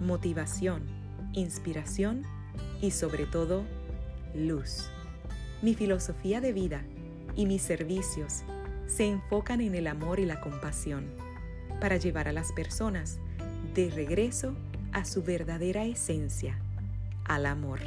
motivación, inspiración y sobre todo luz. Mi filosofía de vida y mis servicios se enfocan en el amor y la compasión para llevar a las personas de regreso a su verdadera esencia, al amor.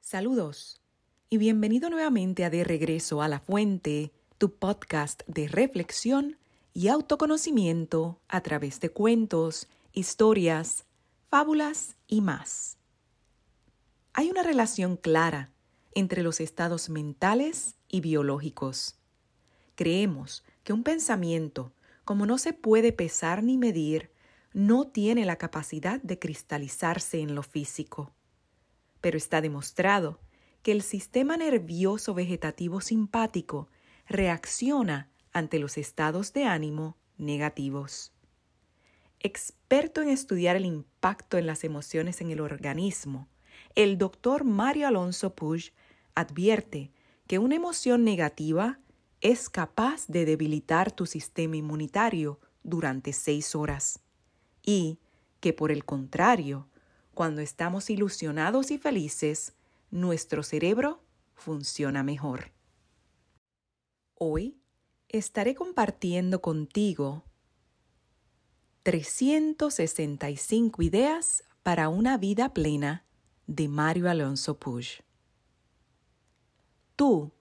Saludos y bienvenido nuevamente a De Regreso a la Fuente, tu podcast de reflexión y autoconocimiento a través de cuentos, historias, fábulas y más. Hay una relación clara entre los estados mentales y biológicos. Creemos que un pensamiento, como no se puede pesar ni medir, no tiene la capacidad de cristalizarse en lo físico pero está demostrado que el sistema nervioso vegetativo simpático reacciona ante los estados de ánimo negativos. Experto en estudiar el impacto en las emociones en el organismo, el doctor Mario Alonso Puig advierte que una emoción negativa es capaz de debilitar tu sistema inmunitario durante seis horas y que por el contrario, cuando estamos ilusionados y felices, nuestro cerebro funciona mejor. Hoy estaré compartiendo contigo 365 ideas para una vida plena de Mario Alonso Puig. Tú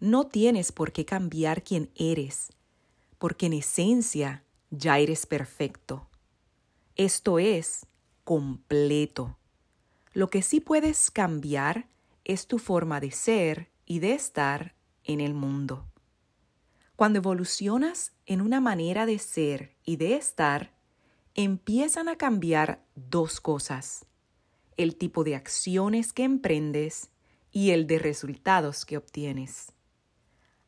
no tienes por qué cambiar quién eres, porque en esencia ya eres perfecto. Esto es, completo. Lo que sí puedes cambiar es tu forma de ser y de estar en el mundo. Cuando evolucionas en una manera de ser y de estar, empiezan a cambiar dos cosas, el tipo de acciones que emprendes y el de resultados que obtienes.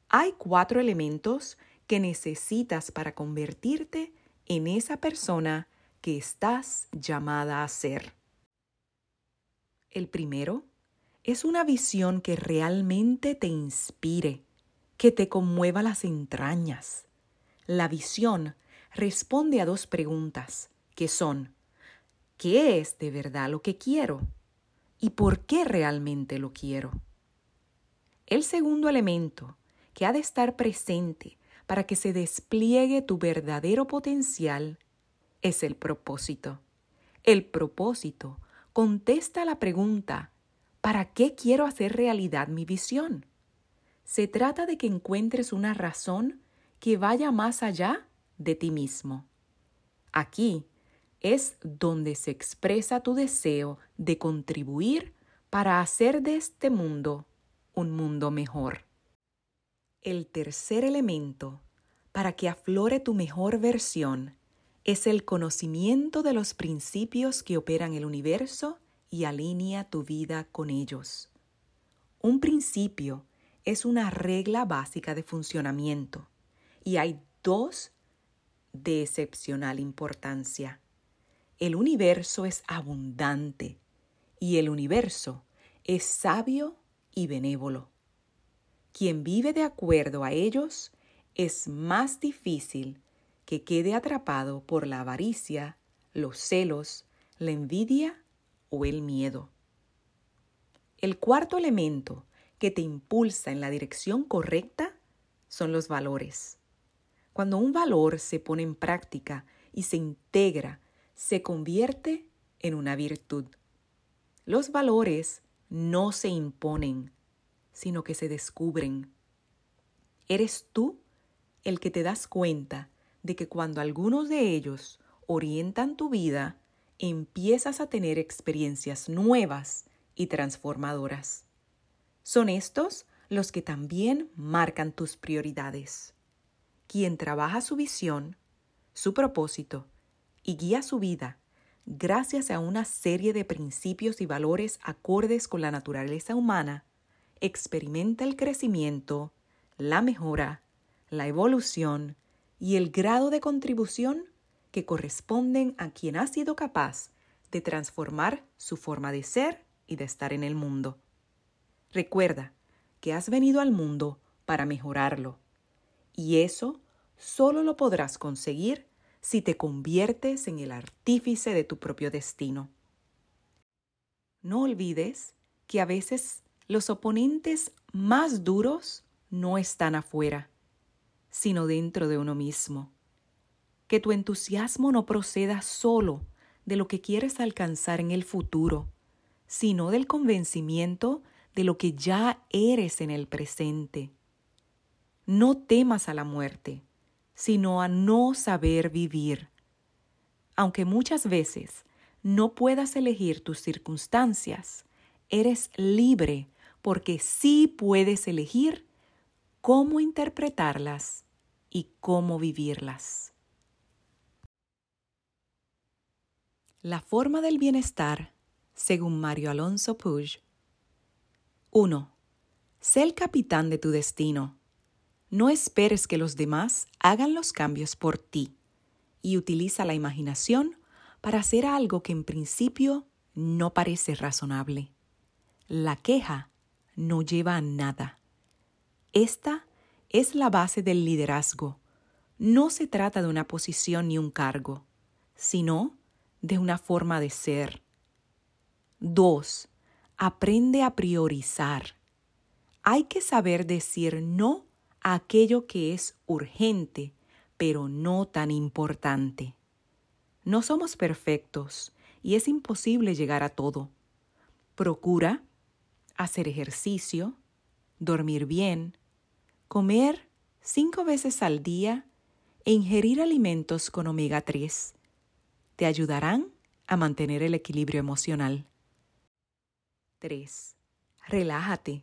Hay cuatro elementos que necesitas para convertirte en esa persona que estás llamada a ser. El primero es una visión que realmente te inspire, que te conmueva las entrañas. La visión responde a dos preguntas, que son, ¿qué es de verdad lo que quiero? ¿Y por qué realmente lo quiero? El segundo elemento que ha de estar presente para que se despliegue tu verdadero potencial es el propósito. El propósito contesta la pregunta, ¿para qué quiero hacer realidad mi visión? Se trata de que encuentres una razón que vaya más allá de ti mismo. Aquí es donde se expresa tu deseo de contribuir para hacer de este mundo un mundo mejor. El tercer elemento para que aflore tu mejor versión es el conocimiento de los principios que operan el universo y alinea tu vida con ellos. Un principio es una regla básica de funcionamiento y hay dos de excepcional importancia. El universo es abundante y el universo es sabio y benévolo. Quien vive de acuerdo a ellos es más difícil que quede atrapado por la avaricia, los celos, la envidia o el miedo. El cuarto elemento que te impulsa en la dirección correcta son los valores. Cuando un valor se pone en práctica y se integra, se convierte en una virtud. Los valores no se imponen, sino que se descubren. Eres tú el que te das cuenta de que cuando algunos de ellos orientan tu vida, empiezas a tener experiencias nuevas y transformadoras. Son estos los que también marcan tus prioridades. quien trabaja su visión, su propósito y guía su vida gracias a una serie de principios y valores acordes con la naturaleza humana, experimenta el crecimiento, la mejora, la evolución y el grado de contribución que corresponden a quien ha sido capaz de transformar su forma de ser y de estar en el mundo. Recuerda que has venido al mundo para mejorarlo, y eso solo lo podrás conseguir si te conviertes en el artífice de tu propio destino. No olvides que a veces los oponentes más duros no están afuera, sino dentro de uno mismo. Que tu entusiasmo no proceda solo de lo que quieres alcanzar en el futuro, sino del convencimiento de lo que ya eres en el presente. No temas a la muerte, sino a no saber vivir. Aunque muchas veces no puedas elegir tus circunstancias, eres libre porque sí puedes elegir cómo interpretarlas y cómo vivirlas. La forma del bienestar, según Mario Alonso Puig. 1. Sé el capitán de tu destino. No esperes que los demás hagan los cambios por ti y utiliza la imaginación para hacer algo que en principio no parece razonable. La queja no lleva a nada. Esta es la base del liderazgo. No se trata de una posición ni un cargo, sino de una forma de ser. 2. Aprende a priorizar. Hay que saber decir no a aquello que es urgente, pero no tan importante. No somos perfectos y es imposible llegar a todo. Procura hacer ejercicio, dormir bien, comer cinco veces al día e ingerir alimentos con omega 3 te ayudarán a mantener el equilibrio emocional. 3. Relájate.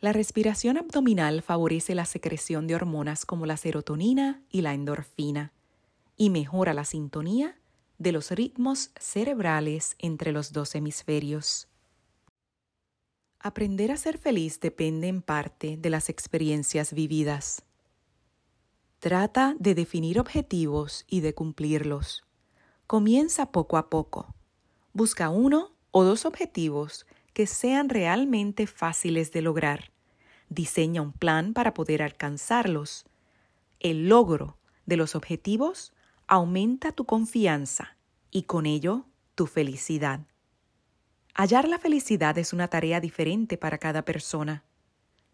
La respiración abdominal favorece la secreción de hormonas como la serotonina y la endorfina y mejora la sintonía de los ritmos cerebrales entre los dos hemisferios. Aprender a ser feliz depende en parte de las experiencias vividas. Trata de definir objetivos y de cumplirlos. Comienza poco a poco. Busca uno o dos objetivos que sean realmente fáciles de lograr. Diseña un plan para poder alcanzarlos. El logro de los objetivos aumenta tu confianza y con ello tu felicidad. Hallar la felicidad es una tarea diferente para cada persona.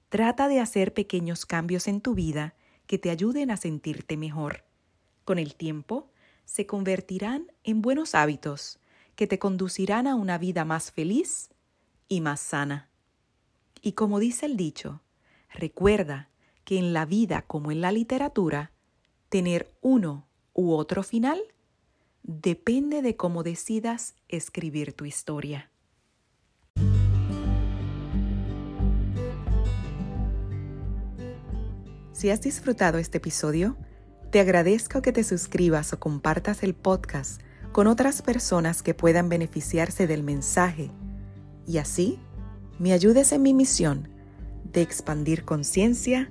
Trata de hacer pequeños cambios en tu vida que te ayuden a sentirte mejor. Con el tiempo, se convertirán en buenos hábitos que te conducirán a una vida más feliz y más sana. Y como dice el dicho, recuerda que en la vida como en la literatura, tener uno u otro final depende de cómo decidas escribir tu historia. Si has disfrutado este episodio, te agradezco que te suscribas o compartas el podcast con otras personas que puedan beneficiarse del mensaje y así me ayudes en mi misión de expandir conciencia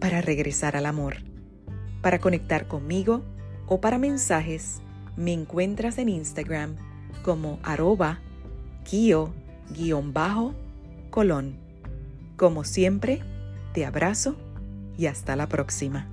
para regresar al amor. Para conectar conmigo o para mensajes, me encuentras en Instagram como arroba kio-colón. Como siempre, te abrazo y hasta la próxima.